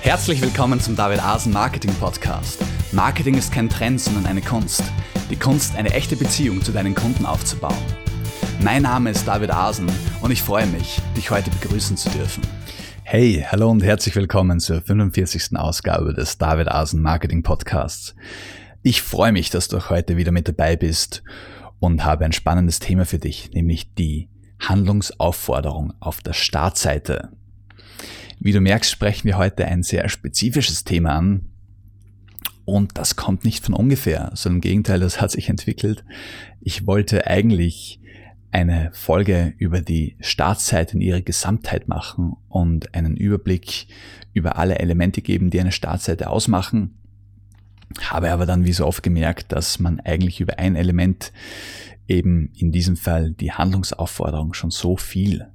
Herzlich willkommen zum David Asen Marketing Podcast. Marketing ist kein Trend, sondern eine Kunst. Die Kunst, eine echte Beziehung zu deinen Kunden aufzubauen. Mein Name ist David Asen und ich freue mich, dich heute begrüßen zu dürfen. Hey, hallo und herzlich willkommen zur 45. Ausgabe des David Asen Marketing Podcasts. Ich freue mich, dass du heute wieder mit dabei bist und habe ein spannendes Thema für dich, nämlich die Handlungsaufforderung auf der Startseite. Wie du merkst, sprechen wir heute ein sehr spezifisches Thema an. Und das kommt nicht von ungefähr, sondern im Gegenteil, das hat sich entwickelt. Ich wollte eigentlich eine Folge über die Startseite in ihrer Gesamtheit machen und einen Überblick über alle Elemente geben, die eine Startseite ausmachen. Habe aber dann wie so oft gemerkt, dass man eigentlich über ein Element, eben in diesem Fall die Handlungsaufforderung, schon so viel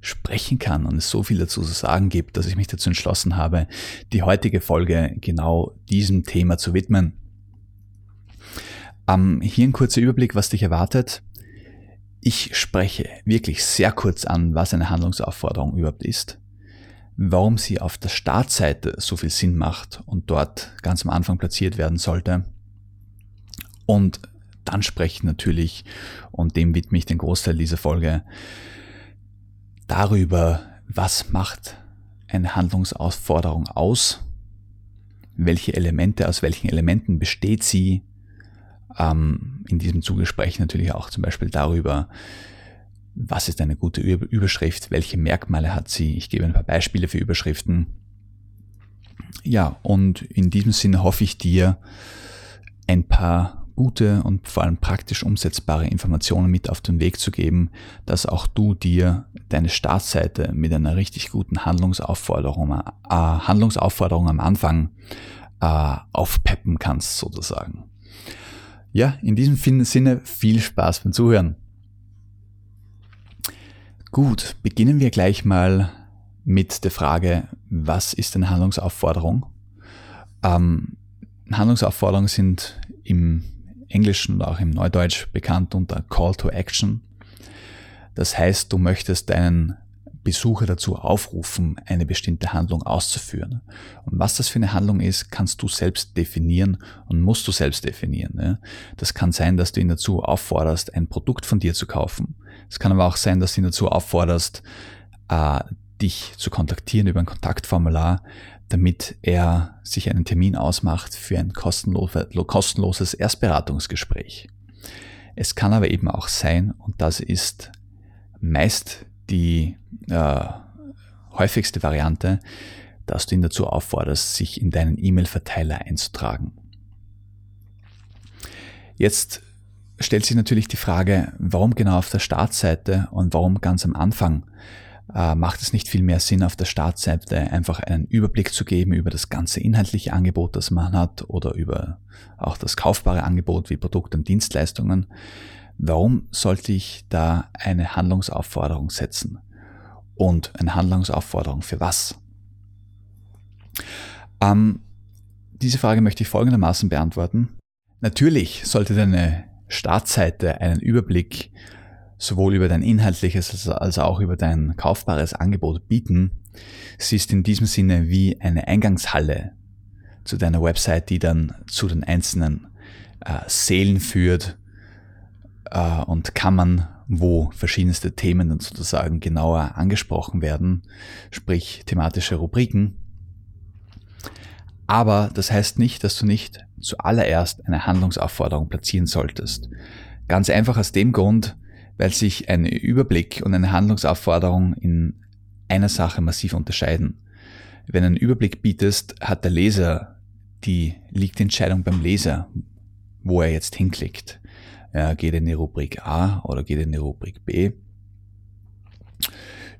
sprechen kann und es so viel dazu zu sagen gibt, dass ich mich dazu entschlossen habe, die heutige Folge genau diesem Thema zu widmen. Ähm, hier ein kurzer Überblick, was dich erwartet. Ich spreche wirklich sehr kurz an, was eine Handlungsaufforderung überhaupt ist, warum sie auf der Startseite so viel Sinn macht und dort ganz am Anfang platziert werden sollte. Und dann spreche ich natürlich, und dem widme ich den Großteil dieser Folge, darüber, was macht eine Handlungsaufforderung aus, welche Elemente, aus welchen Elementen besteht sie. Ähm, in diesem Zuge spreche ich natürlich auch zum Beispiel darüber, was ist eine gute Überschrift, welche Merkmale hat sie. Ich gebe ein paar Beispiele für Überschriften. Ja, und in diesem Sinne hoffe ich dir ein paar gute und vor allem praktisch umsetzbare Informationen mit auf den Weg zu geben, dass auch du dir deine Startseite mit einer richtig guten Handlungsaufforderung, äh, Handlungsaufforderung am Anfang äh, aufpeppen kannst sozusagen. Ja, in diesem Sinne viel Spaß beim Zuhören. Gut, beginnen wir gleich mal mit der Frage, was ist eine Handlungsaufforderung? Ähm, Handlungsaufforderungen sind im Englischen und auch im Neudeutsch bekannt unter Call to Action. Das heißt, du möchtest deinen Besucher dazu aufrufen, eine bestimmte Handlung auszuführen. Und was das für eine Handlung ist, kannst du selbst definieren und musst du selbst definieren. Das kann sein, dass du ihn dazu aufforderst, ein Produkt von dir zu kaufen. Es kann aber auch sein, dass du ihn dazu aufforderst, äh, dich zu kontaktieren über ein Kontaktformular, damit er sich einen Termin ausmacht für ein kostenloses Erstberatungsgespräch. Es kann aber eben auch sein, und das ist meist die äh, häufigste Variante, dass du ihn dazu aufforderst, sich in deinen E-Mail-Verteiler einzutragen. Jetzt stellt sich natürlich die Frage, warum genau auf der Startseite und warum ganz am Anfang äh, macht es nicht viel mehr Sinn, auf der Startseite einfach einen Überblick zu geben über das ganze inhaltliche Angebot, das man hat oder über auch das kaufbare Angebot wie Produkte und Dienstleistungen. Warum sollte ich da eine Handlungsaufforderung setzen? Und eine Handlungsaufforderung für was? Ähm, diese Frage möchte ich folgendermaßen beantworten. Natürlich sollte deine Startseite einen Überblick sowohl über dein inhaltliches als auch über dein kaufbares Angebot bieten. Sie ist in diesem Sinne wie eine Eingangshalle zu deiner Website, die dann zu den einzelnen äh, Seelen führt äh, und Kammern, wo verschiedenste Themen dann sozusagen genauer angesprochen werden, sprich thematische Rubriken. Aber das heißt nicht, dass du nicht zuallererst eine Handlungsaufforderung platzieren solltest. Ganz einfach aus dem Grund, weil sich ein Überblick und eine Handlungsaufforderung in einer Sache massiv unterscheiden. Wenn du einen Überblick bietest, hat der Leser, die liegt die Entscheidung beim Leser, wo er jetzt hinklickt. Er geht in die Rubrik A oder geht in die Rubrik B.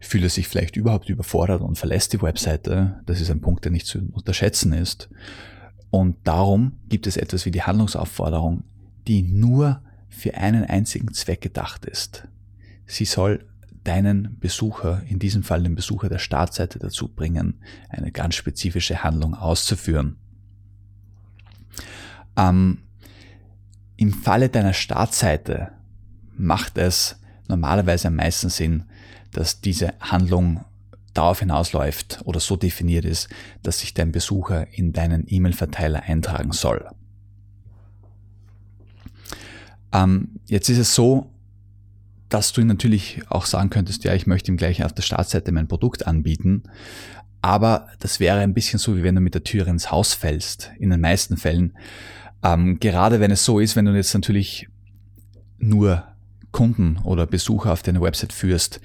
Fühlt er sich vielleicht überhaupt überfordert und verlässt die Webseite. Das ist ein Punkt, der nicht zu unterschätzen ist. Und darum gibt es etwas wie die Handlungsaufforderung, die nur für einen einzigen Zweck gedacht ist. Sie soll deinen Besucher, in diesem Fall den Besucher der Startseite dazu bringen, eine ganz spezifische Handlung auszuführen. Ähm, Im Falle deiner Startseite macht es normalerweise am meisten Sinn, dass diese Handlung darauf hinausläuft oder so definiert ist, dass sich dein Besucher in deinen E-Mail-Verteiler eintragen soll. Ähm, jetzt ist es so, dass du natürlich auch sagen könntest, ja, ich möchte ihm gleich auf der Startseite mein Produkt anbieten. Aber das wäre ein bisschen so, wie wenn du mit der Tür ins Haus fällst, in den meisten Fällen. Ähm, gerade wenn es so ist, wenn du jetzt natürlich nur Kunden oder Besucher auf deine Website führst,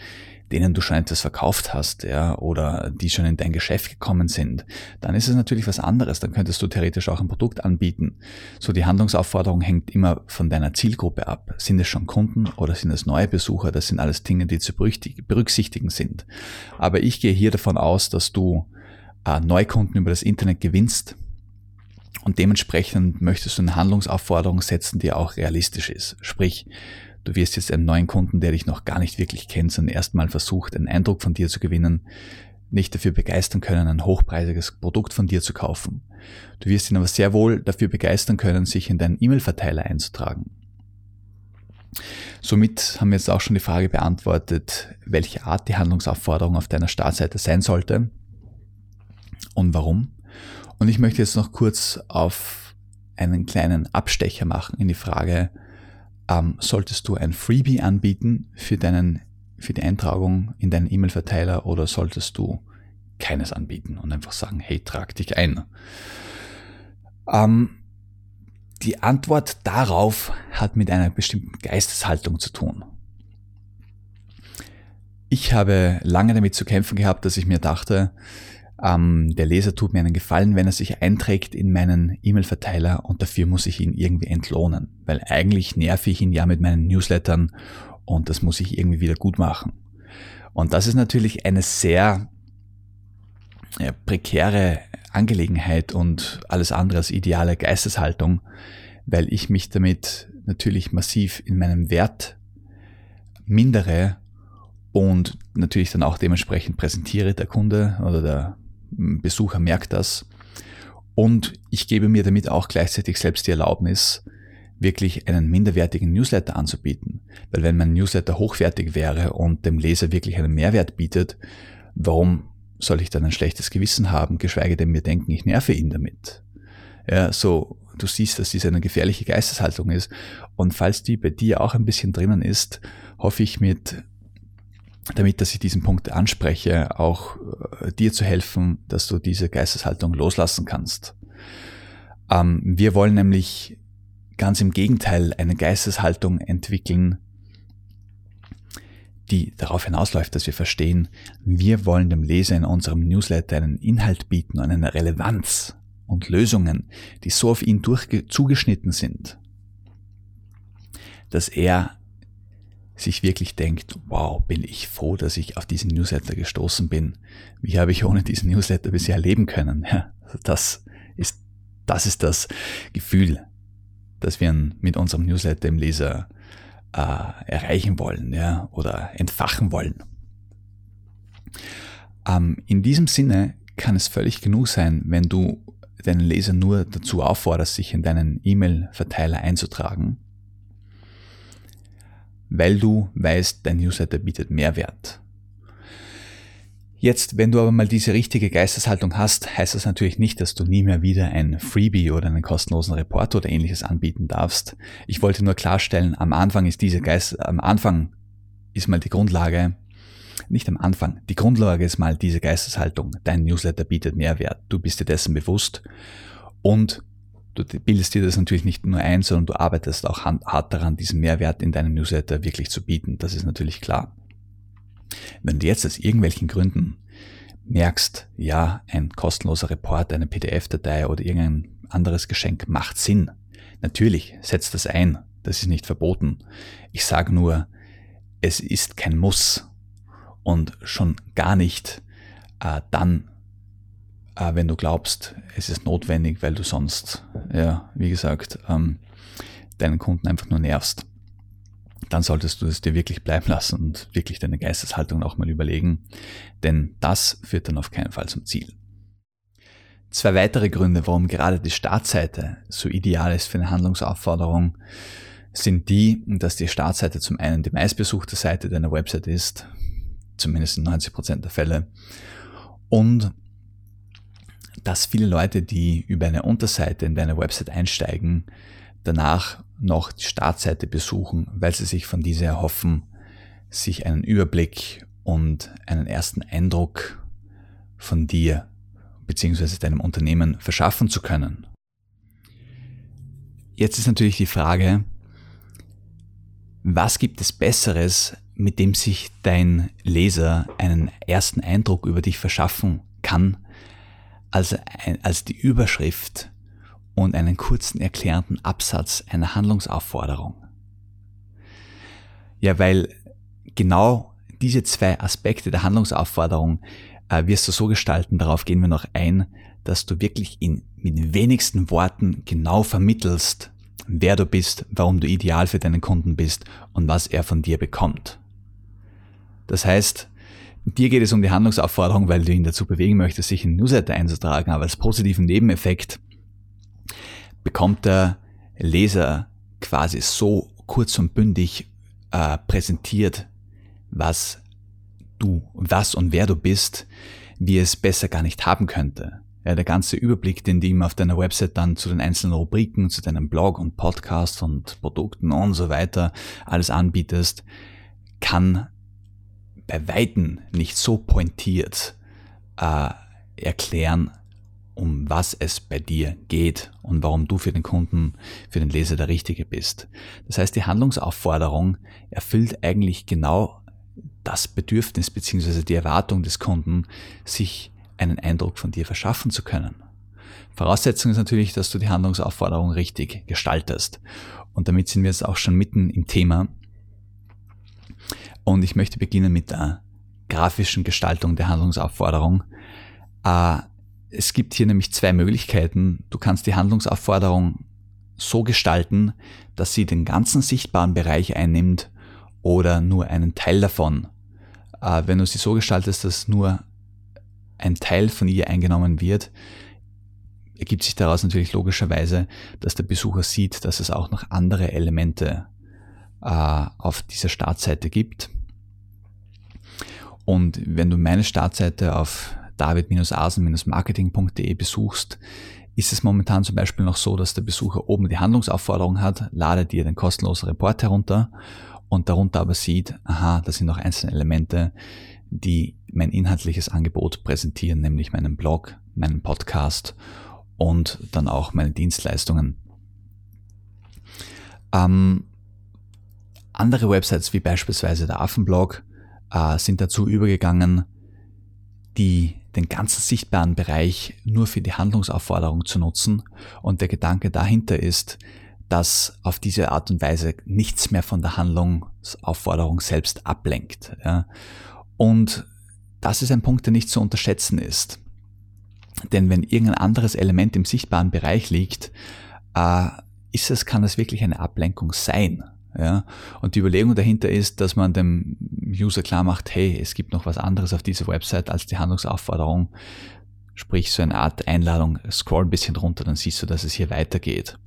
denen du schon etwas verkauft hast, ja, oder die schon in dein Geschäft gekommen sind, dann ist es natürlich was anderes. Dann könntest du theoretisch auch ein Produkt anbieten. So die Handlungsaufforderung hängt immer von deiner Zielgruppe ab. Sind es schon Kunden oder sind es neue Besucher? Das sind alles Dinge, die zu berücksichtigen sind. Aber ich gehe hier davon aus, dass du äh, Neukunden über das Internet gewinnst. Und dementsprechend möchtest du eine Handlungsaufforderung setzen, die auch realistisch ist. Sprich, Du wirst jetzt einen neuen Kunden, der dich noch gar nicht wirklich kennt, sondern erstmal versucht, einen Eindruck von dir zu gewinnen, nicht dafür begeistern können, ein hochpreisiges Produkt von dir zu kaufen. Du wirst ihn aber sehr wohl dafür begeistern können, sich in deinen E-Mail-Verteiler einzutragen. Somit haben wir jetzt auch schon die Frage beantwortet, welche Art die Handlungsaufforderung auf deiner Startseite sein sollte und warum. Und ich möchte jetzt noch kurz auf einen kleinen Abstecher machen in die Frage, ähm, solltest du ein Freebie anbieten für, deinen, für die Eintragung in deinen E-Mail-Verteiler oder solltest du keines anbieten und einfach sagen, hey, trag dich ein. Ähm, die Antwort darauf hat mit einer bestimmten Geisteshaltung zu tun. Ich habe lange damit zu kämpfen gehabt, dass ich mir dachte, ähm, der Leser tut mir einen Gefallen, wenn er sich einträgt in meinen E-Mail-Verteiler und dafür muss ich ihn irgendwie entlohnen, weil eigentlich nerv ich ihn ja mit meinen Newslettern und das muss ich irgendwie wieder gut machen. Und das ist natürlich eine sehr ja, prekäre Angelegenheit und alles andere als ideale Geisteshaltung, weil ich mich damit natürlich massiv in meinem Wert mindere und natürlich dann auch dementsprechend präsentiere der Kunde oder der Besucher merkt das. Und ich gebe mir damit auch gleichzeitig selbst die Erlaubnis, wirklich einen minderwertigen Newsletter anzubieten. Weil wenn mein Newsletter hochwertig wäre und dem Leser wirklich einen Mehrwert bietet, warum soll ich dann ein schlechtes Gewissen haben, geschweige denn mir denken, ich nerve ihn damit. Ja, so, du siehst, dass dies eine gefährliche Geisteshaltung ist. Und falls die bei dir auch ein bisschen drinnen ist, hoffe ich mit damit, dass ich diesen Punkt anspreche, auch äh, dir zu helfen, dass du diese Geisteshaltung loslassen kannst. Ähm, wir wollen nämlich ganz im Gegenteil eine Geisteshaltung entwickeln, die darauf hinausläuft, dass wir verstehen, wir wollen dem Leser in unserem Newsletter einen Inhalt bieten und eine Relevanz und Lösungen, die so auf ihn zugeschnitten sind, dass er sich wirklich denkt, wow, bin ich froh, dass ich auf diesen Newsletter gestoßen bin. Wie habe ich ohne diesen Newsletter bisher leben können? Ja, also das ist, das ist das Gefühl, das wir mit unserem Newsletter im Leser äh, erreichen wollen, ja, oder entfachen wollen. Ähm, in diesem Sinne kann es völlig genug sein, wenn du deinen Leser nur dazu aufforderst, sich in deinen E-Mail-Verteiler einzutragen weil du weißt, dein Newsletter bietet Mehrwert. Jetzt, wenn du aber mal diese richtige Geisteshaltung hast, heißt das natürlich nicht, dass du nie mehr wieder ein Freebie oder einen kostenlosen Report oder ähnliches anbieten darfst. Ich wollte nur klarstellen, am Anfang ist diese Geist, am Anfang ist mal die Grundlage, nicht am Anfang, die Grundlage ist mal diese Geisteshaltung. Dein Newsletter bietet Mehrwert. Du bist dir dessen bewusst und Du bildest dir das natürlich nicht nur ein, sondern du arbeitest auch hart daran, diesen Mehrwert in deinem Newsletter wirklich zu bieten. Das ist natürlich klar. Wenn du jetzt aus irgendwelchen Gründen merkst, ja, ein kostenloser Report, eine PDF-Datei oder irgendein anderes Geschenk macht Sinn. Natürlich, setz das ein. Das ist nicht verboten. Ich sage nur, es ist kein Muss. Und schon gar nicht äh, dann, äh, wenn du glaubst, es ist notwendig, weil du sonst, ja, wie gesagt, ähm, deinen Kunden einfach nur nervst, dann solltest du es dir wirklich bleiben lassen und wirklich deine Geisteshaltung auch mal überlegen, denn das führt dann auf keinen Fall zum Ziel. Zwei weitere Gründe, warum gerade die Startseite so ideal ist für eine Handlungsaufforderung, sind die, dass die Startseite zum einen die meistbesuchte Seite deiner Website ist, zumindest in 90% der Fälle. Und dass viele Leute, die über eine Unterseite in deine Website einsteigen, danach noch die Startseite besuchen, weil sie sich von dieser erhoffen, sich einen Überblick und einen ersten Eindruck von dir bzw. deinem Unternehmen verschaffen zu können. Jetzt ist natürlich die Frage, was gibt es Besseres, mit dem sich dein Leser einen ersten Eindruck über dich verschaffen kann, als, als die Überschrift und einen kurzen erklärenden Absatz einer Handlungsaufforderung. Ja, weil genau diese zwei Aspekte der Handlungsaufforderung äh, wirst du so gestalten, darauf gehen wir noch ein, dass du wirklich in, mit wenigsten Worten genau vermittelst, wer du bist, warum du ideal für deinen Kunden bist und was er von dir bekommt. Das heißt, dir geht es um die Handlungsaufforderung, weil du ihn dazu bewegen möchtest, sich in Newsletter einzutragen, aber als positiven Nebeneffekt bekommt der Leser quasi so kurz und bündig äh, präsentiert, was du, was und wer du bist, wie es besser gar nicht haben könnte. Ja, der ganze Überblick, den du ihm auf deiner Website dann zu den einzelnen Rubriken, zu deinem Blog und Podcast und Produkten und so weiter alles anbietest, kann bei Weitem nicht so pointiert äh, erklären, um was es bei dir geht und warum du für den Kunden, für den Leser der Richtige bist. Das heißt, die Handlungsaufforderung erfüllt eigentlich genau das Bedürfnis bzw. die Erwartung des Kunden, sich einen Eindruck von dir verschaffen zu können. Voraussetzung ist natürlich, dass du die Handlungsaufforderung richtig gestaltest. Und damit sind wir jetzt auch schon mitten im Thema. Und ich möchte beginnen mit der grafischen Gestaltung der Handlungsaufforderung. Äh, es gibt hier nämlich zwei Möglichkeiten. Du kannst die Handlungsaufforderung so gestalten, dass sie den ganzen sichtbaren Bereich einnimmt oder nur einen Teil davon. Äh, wenn du sie so gestaltest, dass nur ein Teil von ihr eingenommen wird, ergibt sich daraus natürlich logischerweise, dass der Besucher sieht, dass es auch noch andere Elemente auf dieser Startseite gibt. Und wenn du meine Startseite auf david-asen-marketing.de besuchst, ist es momentan zum Beispiel noch so, dass der Besucher oben die Handlungsaufforderung hat, lade dir den kostenlosen Report herunter und darunter aber sieht, aha, das sind noch einzelne Elemente, die mein inhaltliches Angebot präsentieren, nämlich meinen Blog, meinen Podcast und dann auch meine Dienstleistungen. Ähm, andere Websites wie beispielsweise der Affenblog äh, sind dazu übergegangen, die den ganzen sichtbaren Bereich nur für die Handlungsaufforderung zu nutzen. Und der Gedanke dahinter ist, dass auf diese Art und Weise nichts mehr von der Handlungsaufforderung selbst ablenkt. Ja. Und das ist ein Punkt, der nicht zu unterschätzen ist. Denn wenn irgendein anderes Element im sichtbaren Bereich liegt, äh, ist es, kann es wirklich eine Ablenkung sein. Ja? Und die Überlegung dahinter ist, dass man dem User klar macht, hey, es gibt noch was anderes auf dieser Website als die Handlungsaufforderung. Sprich, so eine Art Einladung, scroll ein bisschen runter, dann siehst du, dass es hier weitergeht.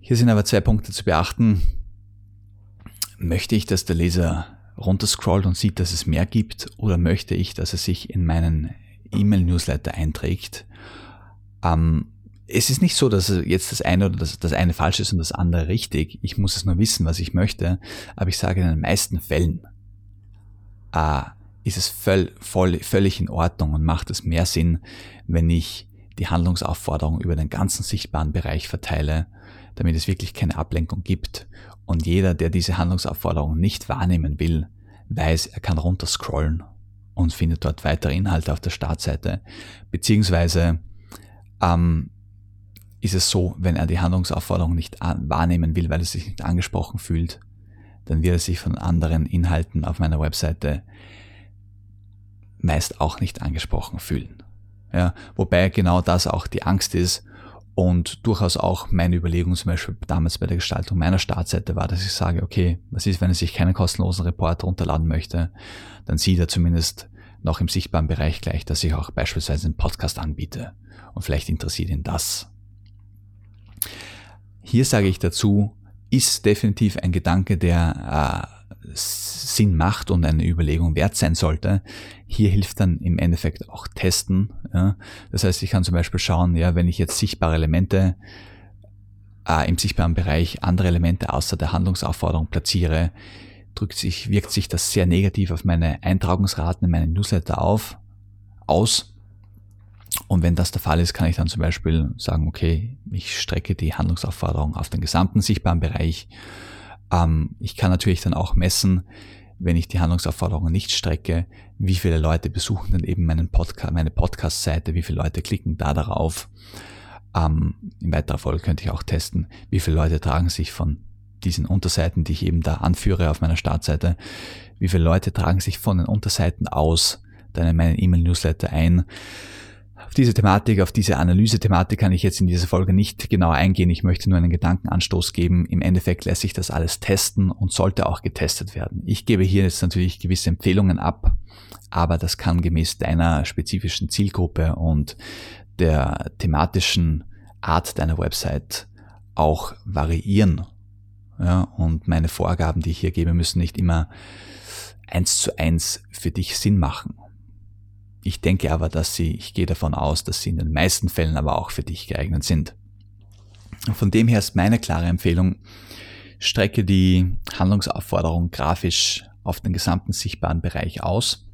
Hier sind aber zwei Punkte zu beachten. Möchte ich, dass der Leser runterscrollt und sieht, dass es mehr gibt, oder möchte ich, dass er sich in meinen E-Mail-Newsletter einträgt? Ähm, es ist nicht so, dass jetzt das eine oder das, das eine falsch ist und das andere richtig. Ich muss es nur wissen, was ich möchte. Aber ich sage, in den meisten Fällen äh, ist es voll, voll, völlig in Ordnung und macht es mehr Sinn, wenn ich die Handlungsaufforderung über den ganzen sichtbaren Bereich verteile, damit es wirklich keine Ablenkung gibt. Und jeder, der diese Handlungsaufforderung nicht wahrnehmen will, weiß, er kann runterscrollen und findet dort weitere Inhalte auf der Startseite. Beziehungsweise ähm, ist es so, wenn er die Handlungsaufforderung nicht wahrnehmen will, weil er sich nicht angesprochen fühlt, dann wird er sich von anderen Inhalten auf meiner Webseite meist auch nicht angesprochen fühlen. Ja, wobei genau das auch die Angst ist und durchaus auch meine Überlegung zum Beispiel damals bei der Gestaltung meiner Startseite war, dass ich sage, okay, was ist, wenn er sich keinen kostenlosen Report runterladen möchte, dann sieht er zumindest noch im sichtbaren Bereich gleich, dass ich auch beispielsweise einen Podcast anbiete und vielleicht interessiert ihn das. Hier sage ich dazu, ist definitiv ein Gedanke, der Sinn macht und eine Überlegung wert sein sollte. Hier hilft dann im Endeffekt auch Testen. Ja. Das heißt, ich kann zum Beispiel schauen, ja, wenn ich jetzt sichtbare Elemente äh, im sichtbaren Bereich andere Elemente außer der Handlungsaufforderung platziere, drückt sich, wirkt sich das sehr negativ auf meine Eintragungsraten in meinen Newsletter auf, aus. Und wenn das der Fall ist, kann ich dann zum Beispiel sagen, okay, ich strecke die Handlungsaufforderung auf den gesamten sichtbaren Bereich. Ähm, ich kann natürlich dann auch messen, wenn ich die Handlungsaufforderungen nicht strecke, wie viele Leute besuchen dann eben meinen Podcast, meine Podcast-Seite, wie viele Leute klicken da darauf. Ähm, in weiterer Folge könnte ich auch testen, wie viele Leute tragen sich von diesen Unterseiten, die ich eben da anführe auf meiner Startseite, wie viele Leute tragen sich von den Unterseiten aus dann in meinen E-Mail-Newsletter ein. Auf diese Thematik, auf diese Analyse-Thematik kann ich jetzt in dieser Folge nicht genau eingehen. Ich möchte nur einen Gedankenanstoß geben. Im Endeffekt lässt sich das alles testen und sollte auch getestet werden. Ich gebe hier jetzt natürlich gewisse Empfehlungen ab, aber das kann gemäß deiner spezifischen Zielgruppe und der thematischen Art deiner Website auch variieren. Ja, und meine Vorgaben, die ich hier gebe, müssen nicht immer eins zu eins für dich Sinn machen. Ich denke aber, dass sie, ich gehe davon aus, dass sie in den meisten Fällen aber auch für dich geeignet sind. Von dem her ist meine klare Empfehlung, strecke die Handlungsaufforderung grafisch auf den gesamten sichtbaren Bereich aus.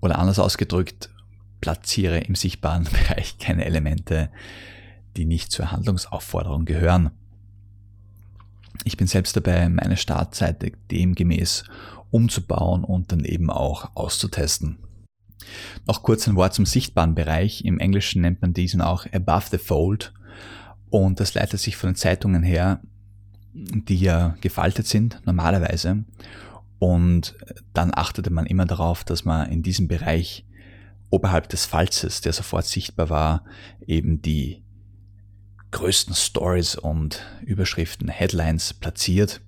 Oder anders ausgedrückt, platziere im sichtbaren Bereich keine Elemente, die nicht zur Handlungsaufforderung gehören. Ich bin selbst dabei, meine Startseite demgemäß umzubauen und dann eben auch auszutesten. Noch kurz ein Wort zum sichtbaren Bereich. Im Englischen nennt man diesen auch above the fold. Und das leitet sich von den Zeitungen her, die ja gefaltet sind, normalerweise. Und dann achtete man immer darauf, dass man in diesem Bereich oberhalb des Falzes, der sofort sichtbar war, eben die größten Stories und Überschriften, Headlines platziert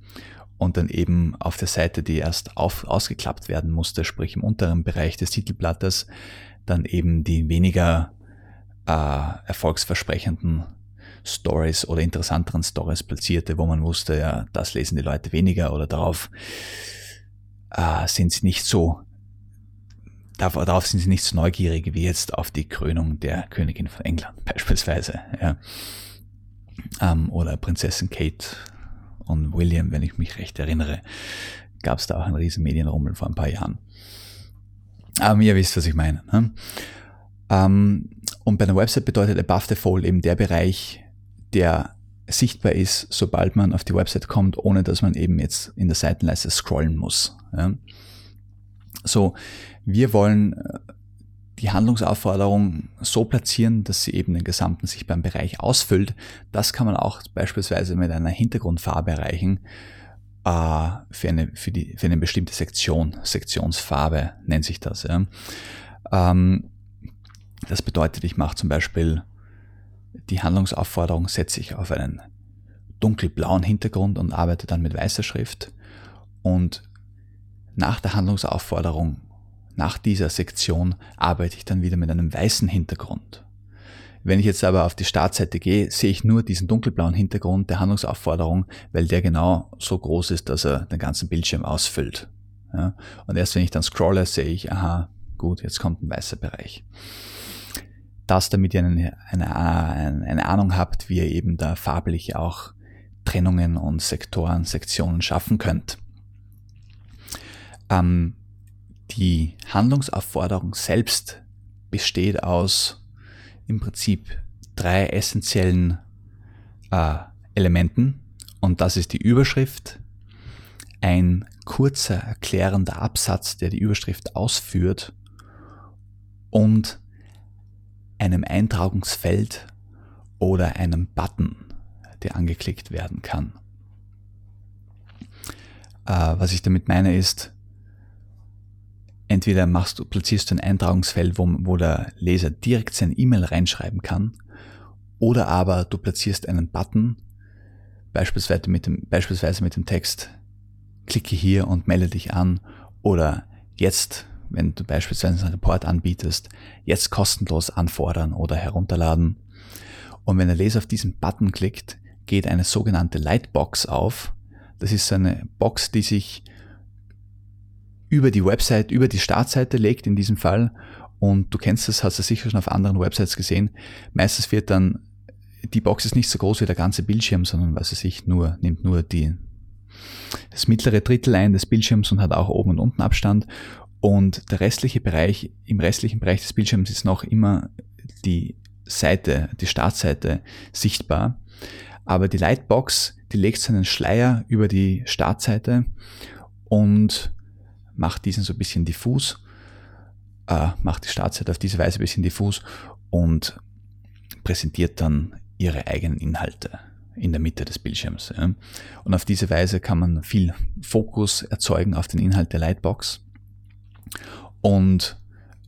und dann eben auf der Seite, die erst auf, ausgeklappt werden musste, sprich im unteren Bereich des Titelblattes, dann eben die weniger äh, erfolgsversprechenden Stories oder interessanteren Stories platzierte, wo man wusste, ja, das lesen die Leute weniger oder darauf äh, sind sie nicht so darauf sind sie nicht so neugierig wie jetzt auf die Krönung der Königin von England beispielsweise. Ja. Ähm, oder Prinzessin Kate und William, wenn ich mich recht erinnere, gab es da auch einen riesen Medienrummel vor ein paar Jahren. Aber ihr wisst, was ich meine. Ne? Ähm, und bei einer Website bedeutet Above the Fold eben der Bereich, der sichtbar ist, sobald man auf die Website kommt, ohne dass man eben jetzt in der Seitenleiste scrollen muss. Ja? So, wir wollen äh, die Handlungsaufforderung so platzieren, dass sie eben den gesamten sichtbaren Bereich ausfüllt. Das kann man auch beispielsweise mit einer Hintergrundfarbe erreichen äh, für, eine, für, die, für eine bestimmte Sektion. Sektionsfarbe nennt sich das. Ja. Ähm, das bedeutet, ich mache zum Beispiel die Handlungsaufforderung, setze ich auf einen dunkelblauen Hintergrund und arbeite dann mit weißer Schrift. Und nach der Handlungsaufforderung nach dieser Sektion arbeite ich dann wieder mit einem weißen Hintergrund. Wenn ich jetzt aber auf die Startseite gehe, sehe ich nur diesen dunkelblauen Hintergrund der Handlungsaufforderung, weil der genau so groß ist, dass er den ganzen Bildschirm ausfüllt. Ja? Und erst wenn ich dann scrolle, sehe ich, aha, gut, jetzt kommt ein weißer Bereich. Das, damit ihr eine, eine, eine Ahnung habt, wie ihr eben da farblich auch Trennungen und Sektoren, Sektionen schaffen könnt. Ähm, die Handlungsaufforderung selbst besteht aus im Prinzip drei essentiellen äh, Elementen und das ist die Überschrift, ein kurzer erklärender Absatz, der die Überschrift ausführt und einem Eintragungsfeld oder einem Button, der angeklickt werden kann. Äh, was ich damit meine ist, Entweder machst du, platzierst du ein Eintragungsfeld, wo, wo der Leser direkt sein E-Mail reinschreiben kann, oder aber du platzierst einen Button, beispielsweise mit dem, beispielsweise mit dem Text, klicke hier und melde dich an, oder jetzt, wenn du beispielsweise einen Report anbietest, jetzt kostenlos anfordern oder herunterladen. Und wenn der Leser auf diesen Button klickt, geht eine sogenannte Lightbox auf. Das ist eine Box, die sich über die Website, über die Startseite legt in diesem Fall. Und du kennst das, hast du sicher schon auf anderen Websites gesehen. Meistens wird dann, die Box ist nicht so groß wie der ganze Bildschirm, sondern was weiß ich, nur, nimmt nur die, das mittlere Drittel ein des Bildschirms und hat auch oben und unten Abstand. Und der restliche Bereich, im restlichen Bereich des Bildschirms ist noch immer die Seite, die Startseite sichtbar. Aber die Lightbox, die legt seinen Schleier über die Startseite und macht diesen so ein bisschen diffus, äh, macht die Startseite auf diese Weise ein bisschen diffus und präsentiert dann ihre eigenen Inhalte in der Mitte des Bildschirms. Ja. Und auf diese Weise kann man viel Fokus erzeugen auf den Inhalt der Lightbox. Und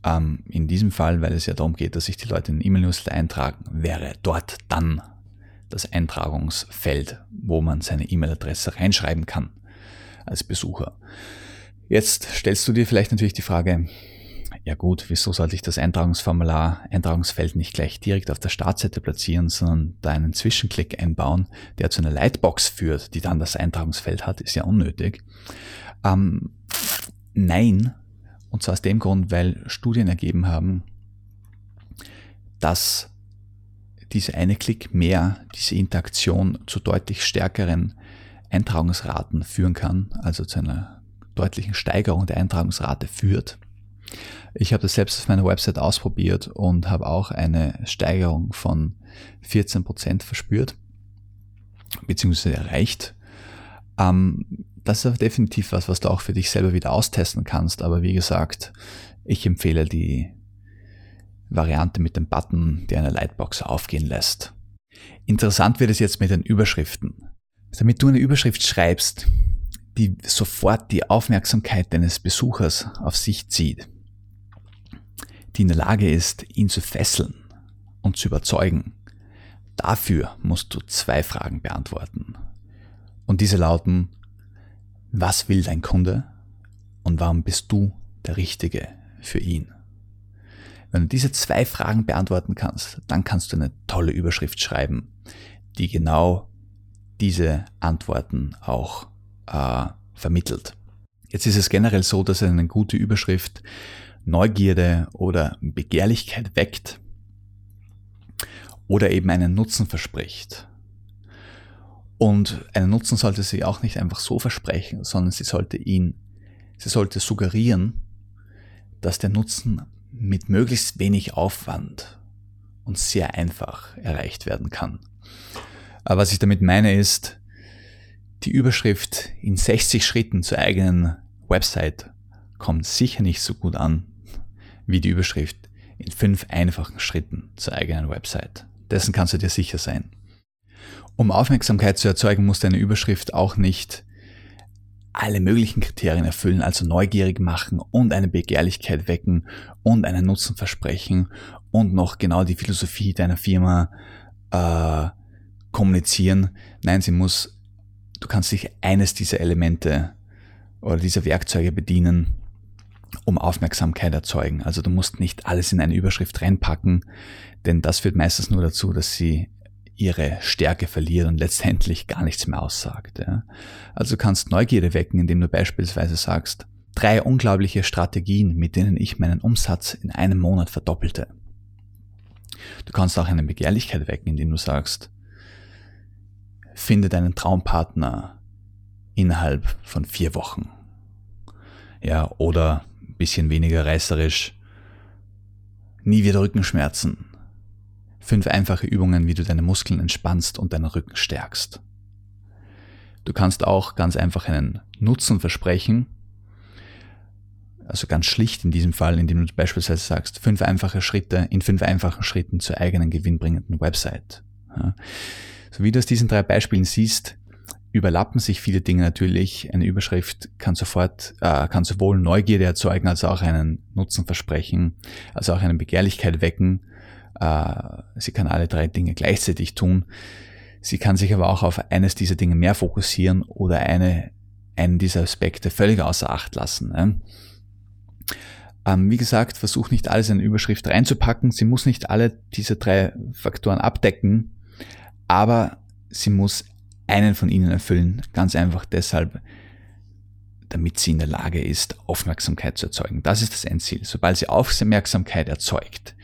ähm, in diesem Fall, weil es ja darum geht, dass sich die Leute in den E-Mail-Newsletter eintragen, wäre dort dann das Eintragungsfeld, wo man seine E-Mail-Adresse reinschreiben kann als Besucher. Jetzt stellst du dir vielleicht natürlich die Frage, ja gut, wieso sollte ich das Eintragungsformular, Eintragungsfeld nicht gleich direkt auf der Startseite platzieren, sondern da einen Zwischenklick einbauen, der zu einer Lightbox führt, die dann das Eintragungsfeld hat, ist ja unnötig. Ähm, nein, und zwar aus dem Grund, weil Studien ergeben haben, dass diese eine Klick mehr, diese Interaktion zu deutlich stärkeren Eintragungsraten führen kann, also zu einer deutlichen Steigerung der Eintragungsrate führt. Ich habe das selbst auf meiner Website ausprobiert und habe auch eine Steigerung von 14% verspürt, beziehungsweise erreicht. Ähm, das ist definitiv was, was du auch für dich selber wieder austesten kannst. Aber wie gesagt, ich empfehle die Variante mit dem Button, der eine Lightbox aufgehen lässt. Interessant wird es jetzt mit den Überschriften. Damit du eine Überschrift schreibst, die sofort die Aufmerksamkeit deines Besuchers auf sich zieht, die in der Lage ist, ihn zu fesseln und zu überzeugen, dafür musst du zwei Fragen beantworten. Und diese lauten, was will dein Kunde und warum bist du der Richtige für ihn? Wenn du diese zwei Fragen beantworten kannst, dann kannst du eine tolle Überschrift schreiben, die genau diese Antworten auch äh, vermittelt. Jetzt ist es generell so, dass eine gute Überschrift Neugierde oder Begehrlichkeit weckt oder eben einen Nutzen verspricht. Und einen Nutzen sollte sie auch nicht einfach so versprechen, sondern sie sollte ihn, sie sollte suggerieren, dass der Nutzen mit möglichst wenig Aufwand und sehr einfach erreicht werden kann. Aber was ich damit meine ist, die Überschrift in 60 Schritten zur eigenen Website kommt sicher nicht so gut an wie die Überschrift in fünf einfachen Schritten zur eigenen Website. Dessen kannst du dir sicher sein. Um Aufmerksamkeit zu erzeugen, muss deine Überschrift auch nicht alle möglichen Kriterien erfüllen, also neugierig machen und eine Begehrlichkeit wecken und einen Nutzen versprechen und noch genau die Philosophie deiner Firma äh, kommunizieren. Nein, sie muss, du kannst dich eines dieser Elemente oder dieser Werkzeuge bedienen, um Aufmerksamkeit erzeugen. Also du musst nicht alles in eine Überschrift reinpacken, denn das führt meistens nur dazu, dass sie ihre Stärke verliert und letztendlich gar nichts mehr aussagt. Ja. Also du kannst Neugierde wecken, indem du beispielsweise sagst, drei unglaubliche Strategien, mit denen ich meinen Umsatz in einem Monat verdoppelte. Du kannst auch eine Begehrlichkeit wecken, indem du sagst, finde deinen Traumpartner innerhalb von vier Wochen. Ja, oder ein bisschen weniger reißerisch, nie wieder Rückenschmerzen Fünf einfache Übungen, wie du deine Muskeln entspannst und deinen Rücken stärkst. Du kannst auch ganz einfach einen Nutzen versprechen, also ganz schlicht in diesem Fall, indem du beispielsweise sagst, fünf einfache Schritte in fünf einfachen Schritten zur eigenen gewinnbringenden Website. Ja. So wie du aus diesen drei Beispielen siehst, überlappen sich viele Dinge natürlich. Eine Überschrift kann sofort, äh, kann sowohl Neugierde erzeugen, als auch einen Nutzen versprechen, als auch eine Begehrlichkeit wecken äh, sie kann alle drei Dinge gleichzeitig tun. Sie kann sich aber auch auf eines dieser Dinge mehr fokussieren oder eine, einen dieser Aspekte völlig außer Acht lassen. Ähm, wie gesagt, versuch nicht alles in eine Überschrift reinzupacken. Sie muss nicht alle diese drei Faktoren abdecken, aber sie muss einen von ihnen erfüllen, ganz einfach deshalb, damit sie in der Lage ist, Aufmerksamkeit zu erzeugen. Das ist das Endziel. Sobald sie Aufmerksamkeit erzeugt,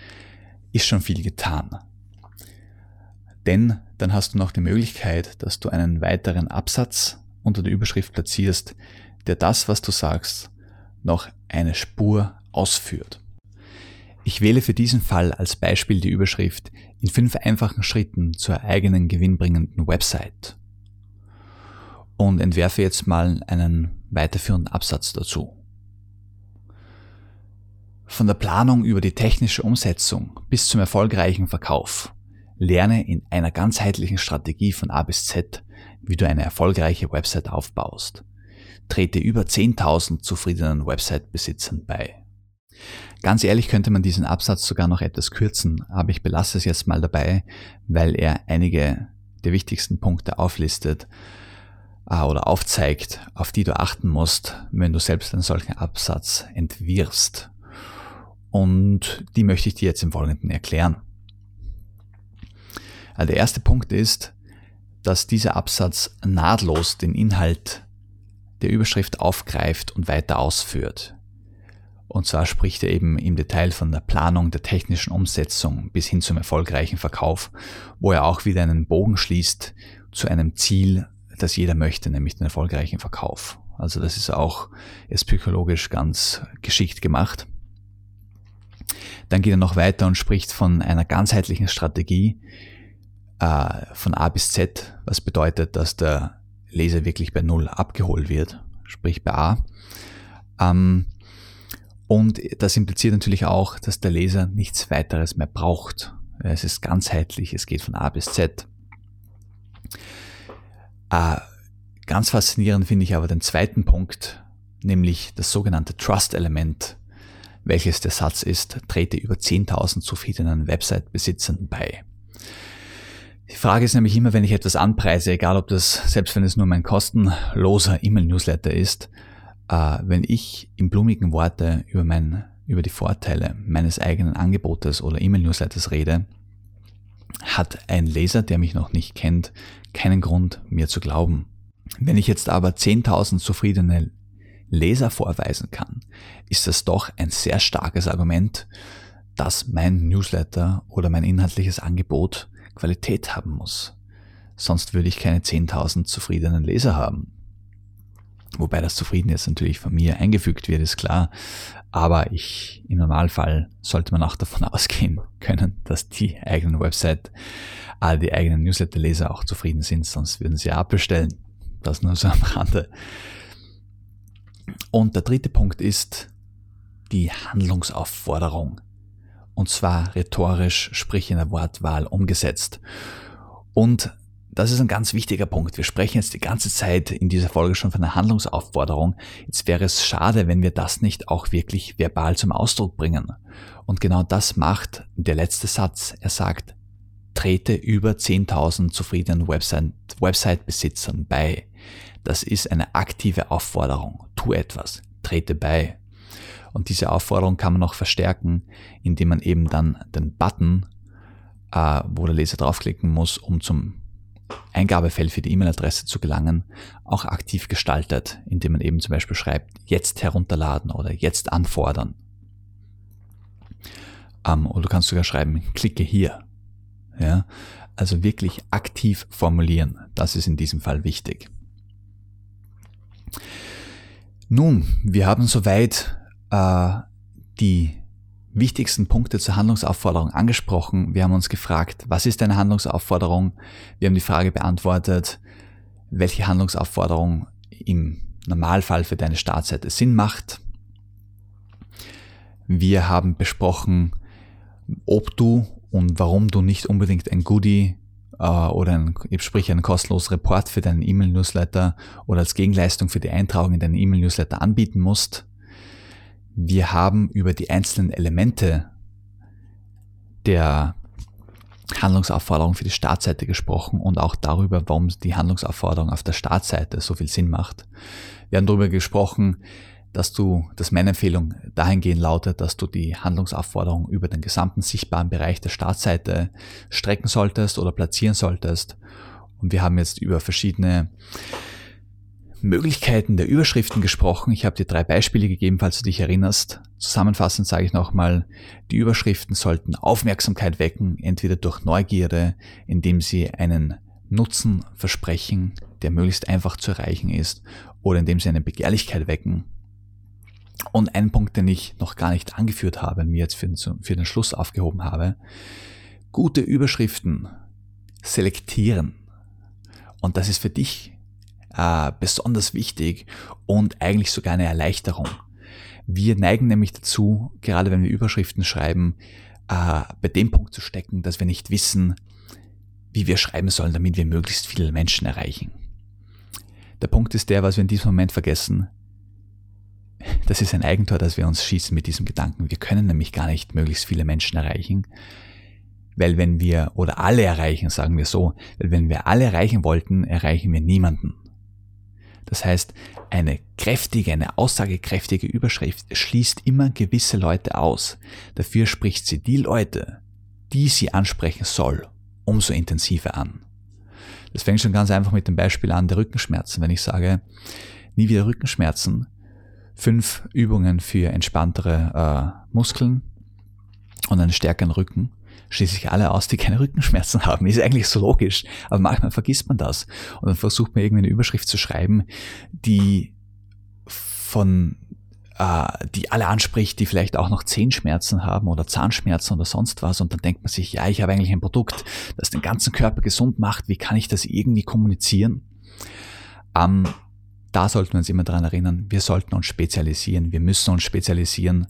ist schon viel getan. Denn dann hast du noch die Möglichkeit, dass du einen weiteren Absatz unter der Überschrift platzierst, der das, was du sagst, noch eine Spur ausführt. Ich wähle für diesen Fall als Beispiel die Überschrift in fünf einfachen Schritten zur eigenen gewinnbringenden Website und entwerfe jetzt mal einen weiterführenden Absatz dazu. Von der Planung über die technische Umsetzung bis zum erfolgreichen Verkauf lerne in einer ganzheitlichen Strategie von A bis Z, wie du eine erfolgreiche Website aufbaust. Trete über 10.000 zufriedenen Website-Besitzern bei. Ganz ehrlich könnte man diesen Absatz sogar noch etwas kürzen, aber ich belasse es jetzt mal dabei, weil er einige der wichtigsten Punkte auflistet äh, oder aufzeigt, auf die du achten musst, wenn du selbst einen solchen Absatz entwirfst. Und die möchte ich dir jetzt im Folgenden erklären. Also der erste Punkt ist, dass dieser Absatz nahtlos den Inhalt der Überschrift aufgreift und weiter ausführt. Und zwar spricht er eben im Detail von der Planung der technischen Umsetzung bis hin zum erfolgreichen Verkauf, wo er auch wieder einen Bogen schließt zu einem Ziel, das jeder möchte, nämlich den erfolgreichen Verkauf. Also das ist auch ist psychologisch ganz geschickt gemacht. Dann geht er noch weiter und spricht von einer ganzheitlichen Strategie äh, von A bis Z, was bedeutet, dass der Leser wirklich bei Null abgeholt wird, sprich bei A. Ähm, und das impliziert natürlich auch, dass der Leser nichts weiteres mehr braucht. Es ist ganzheitlich, es geht von A bis Z. Äh, ganz faszinierend finde ich aber den zweiten Punkt, nämlich das sogenannte Trust-Element, welches der Satz ist, trete über 10.000 zufriedenen Website-Besitzern bei. Die Frage ist nämlich immer, wenn ich etwas anpreise, egal ob das, selbst wenn es nur mein kostenloser E-Mail-Newsletter ist, äh, wenn ich in blumigen Worte über, mein, über die Vorteile meines eigenen Angebotes oder E-Mail-Newsletters rede, hat ein Leser, der mich noch nicht kennt, keinen Grund, mir zu glauben. Wenn ich jetzt aber 10.000 zufriedene Leser vorweisen kann, ist das doch ein sehr starkes Argument, dass mein Newsletter oder mein inhaltliches Angebot Qualität haben muss. Sonst würde ich keine 10.000 zufriedenen Leser haben. Wobei das Zufrieden jetzt natürlich von mir eingefügt wird, ist klar. Aber ich, im Normalfall sollte man auch davon ausgehen können, dass die eigenen Website, all die eigenen Newsletter-Leser auch zufrieden sind, sonst würden sie abbestellen. Das nur so am Rande. Und der dritte Punkt ist die Handlungsaufforderung. Und zwar rhetorisch, sprich in der Wortwahl umgesetzt. Und das ist ein ganz wichtiger Punkt. Wir sprechen jetzt die ganze Zeit in dieser Folge schon von einer Handlungsaufforderung. Jetzt wäre es schade, wenn wir das nicht auch wirklich verbal zum Ausdruck bringen. Und genau das macht der letzte Satz. Er sagt, trete über 10.000 zufriedenen Website-Besitzern bei. Das ist eine aktive Aufforderung. Tu etwas. Trete bei. Und diese Aufforderung kann man noch verstärken, indem man eben dann den Button, äh, wo der Leser draufklicken muss, um zum Eingabefeld für die E-Mail-Adresse zu gelangen, auch aktiv gestaltet, indem man eben zum Beispiel schreibt, jetzt herunterladen oder jetzt anfordern. Ähm, oder du kannst sogar schreiben, klicke hier. Ja, also wirklich aktiv formulieren. Das ist in diesem Fall wichtig. Nun, wir haben soweit äh, die wichtigsten Punkte zur Handlungsaufforderung angesprochen. Wir haben uns gefragt, was ist eine Handlungsaufforderung? Wir haben die Frage beantwortet, welche Handlungsaufforderung im Normalfall für deine Startseite Sinn macht. Wir haben besprochen, ob du und warum du nicht unbedingt ein Goodie äh, oder ein, sprich einen kostenlosen Report für deinen E-Mail-Newsletter oder als Gegenleistung für die Eintragung in deinen E-Mail-Newsletter anbieten musst. Wir haben über die einzelnen Elemente der Handlungsaufforderung für die Startseite gesprochen und auch darüber, warum die Handlungsaufforderung auf der Startseite so viel Sinn macht. Wir haben darüber gesprochen, dass du, dass meine Empfehlung dahingehend lautet, dass du die Handlungsaufforderung über den gesamten sichtbaren Bereich der Startseite strecken solltest oder platzieren solltest Und wir haben jetzt über verschiedene Möglichkeiten der Überschriften gesprochen. Ich habe dir drei Beispiele gegeben, falls du dich erinnerst. Zusammenfassend sage ich nochmal, die Überschriften sollten Aufmerksamkeit wecken, entweder durch Neugierde, indem sie einen Nutzen versprechen, der möglichst einfach zu erreichen ist, oder indem sie eine Begehrlichkeit wecken. Und ein Punkt, den ich noch gar nicht angeführt habe, mir jetzt für den, für den Schluss aufgehoben habe, gute Überschriften selektieren. Und das ist für dich äh, besonders wichtig und eigentlich sogar eine Erleichterung. Wir neigen nämlich dazu, gerade wenn wir Überschriften schreiben, äh, bei dem Punkt zu stecken, dass wir nicht wissen, wie wir schreiben sollen, damit wir möglichst viele Menschen erreichen. Der Punkt ist der, was wir in diesem Moment vergessen. Das ist ein Eigentor, dass wir uns schießen mit diesem Gedanken. Wir können nämlich gar nicht möglichst viele Menschen erreichen, weil wenn wir, oder alle erreichen, sagen wir so, weil wenn wir alle erreichen wollten, erreichen wir niemanden. Das heißt, eine kräftige, eine aussagekräftige Überschrift schließt immer gewisse Leute aus. Dafür spricht sie die Leute, die sie ansprechen soll, umso intensiver an. Das fängt schon ganz einfach mit dem Beispiel an der Rückenschmerzen. Wenn ich sage, nie wieder Rückenschmerzen, fünf Übungen für entspanntere äh, Muskeln und einen stärkeren Rücken, schließe ich alle aus, die keine Rückenschmerzen haben. Ist eigentlich so logisch, aber manchmal vergisst man das. Und dann versucht man irgendwie eine Überschrift zu schreiben, die von äh, die alle anspricht, die vielleicht auch noch Zehenschmerzen haben oder Zahnschmerzen oder sonst was. Und dann denkt man sich, ja, ich habe eigentlich ein Produkt, das den ganzen Körper gesund macht. Wie kann ich das irgendwie kommunizieren? Ähm, da sollten wir uns immer daran erinnern, wir sollten uns spezialisieren. Wir müssen uns spezialisieren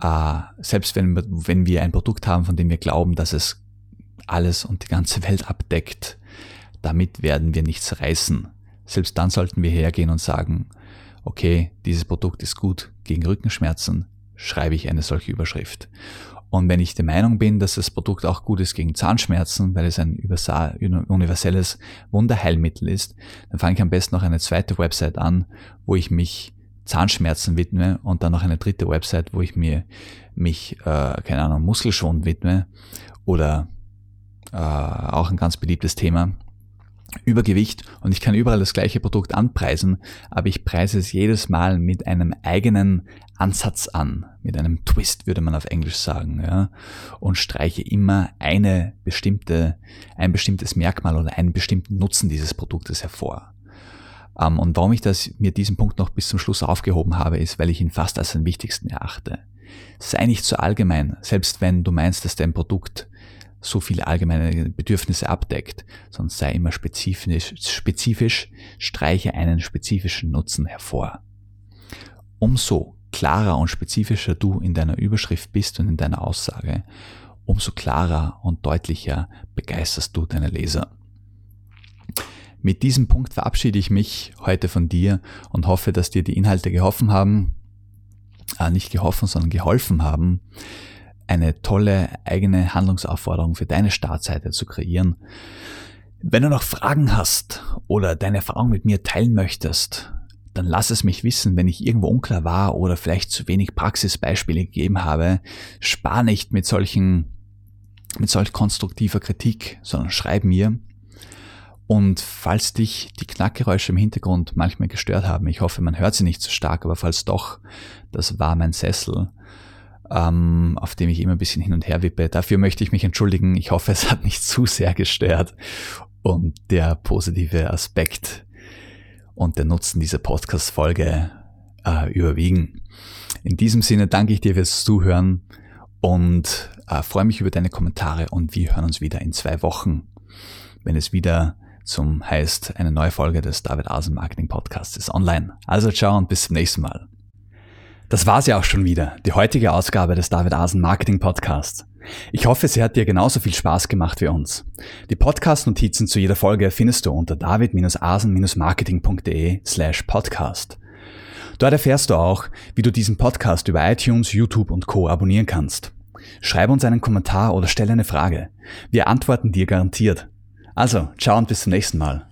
äh, selbst wenn, wenn wir ein Produkt haben, von dem wir glauben, dass es alles und die ganze Welt abdeckt, damit werden wir nichts reißen. Selbst dann sollten wir hergehen und sagen, okay, dieses Produkt ist gut gegen Rückenschmerzen, schreibe ich eine solche Überschrift. Und wenn ich der Meinung bin, dass das Produkt auch gut ist gegen Zahnschmerzen, weil es ein universelles Wunderheilmittel ist, dann fange ich am besten noch eine zweite Website an, wo ich mich Zahnschmerzen widme und dann noch eine dritte Website, wo ich mir mich, äh, keine Ahnung, Muskelschon widme oder äh, auch ein ganz beliebtes Thema, Übergewicht und ich kann überall das gleiche Produkt anpreisen, aber ich preise es jedes Mal mit einem eigenen Ansatz an, mit einem Twist würde man auf Englisch sagen, ja, und streiche immer eine bestimmte, ein bestimmtes Merkmal oder einen bestimmten Nutzen dieses Produktes hervor. Ähm, und warum ich das, mir diesen Punkt noch bis zum Schluss aufgehoben habe, ist, weil ich ihn fast als den wichtigsten erachte. Sei nicht zu allgemein, selbst wenn du meinst, dass dein Produkt so viele allgemeine Bedürfnisse abdeckt, sondern sei immer spezifisch, spezifisch, streiche einen spezifischen Nutzen hervor. Umso klarer und spezifischer du in deiner Überschrift bist und in deiner Aussage, umso klarer und deutlicher begeisterst du deine Leser. Mit diesem Punkt verabschiede ich mich heute von dir und hoffe, dass dir die Inhalte geholfen haben, äh, nicht geholfen, sondern geholfen haben, eine tolle eigene Handlungsaufforderung für deine Startseite zu kreieren. Wenn du noch Fragen hast oder deine Erfahrung mit mir teilen möchtest, dann lass es mich wissen, wenn ich irgendwo unklar war oder vielleicht zu wenig Praxisbeispiele gegeben habe. Spar nicht mit solchen, mit solch konstruktiver Kritik, sondern schreib mir. Und falls dich die Knackgeräusche im Hintergrund manchmal gestört haben, ich hoffe, man hört sie nicht so stark, aber falls doch, das war mein Sessel, ähm, auf dem ich immer ein bisschen hin und her wippe. Dafür möchte ich mich entschuldigen. Ich hoffe, es hat nicht zu sehr gestört und der positive Aspekt und der Nutzen dieser Podcast-Folge äh, überwiegen. In diesem Sinne danke ich dir fürs Zuhören und äh, freue mich über deine Kommentare und wir hören uns wieder in zwei Wochen, wenn es wieder zum heißt, eine neue Folge des David Asen Marketing Podcasts ist online. Also ciao und bis zum nächsten Mal. Das war's ja auch schon wieder, die heutige Ausgabe des David Asen Marketing Podcasts. Ich hoffe, sie hat dir genauso viel Spaß gemacht wie uns. Die Podcast-Notizen zu jeder Folge findest du unter david-asen-marketing.de slash podcast. Dort erfährst du auch, wie du diesen Podcast über iTunes, YouTube und Co. abonnieren kannst. Schreib uns einen Kommentar oder stell eine Frage. Wir antworten dir garantiert. Also, ciao und bis zum nächsten Mal.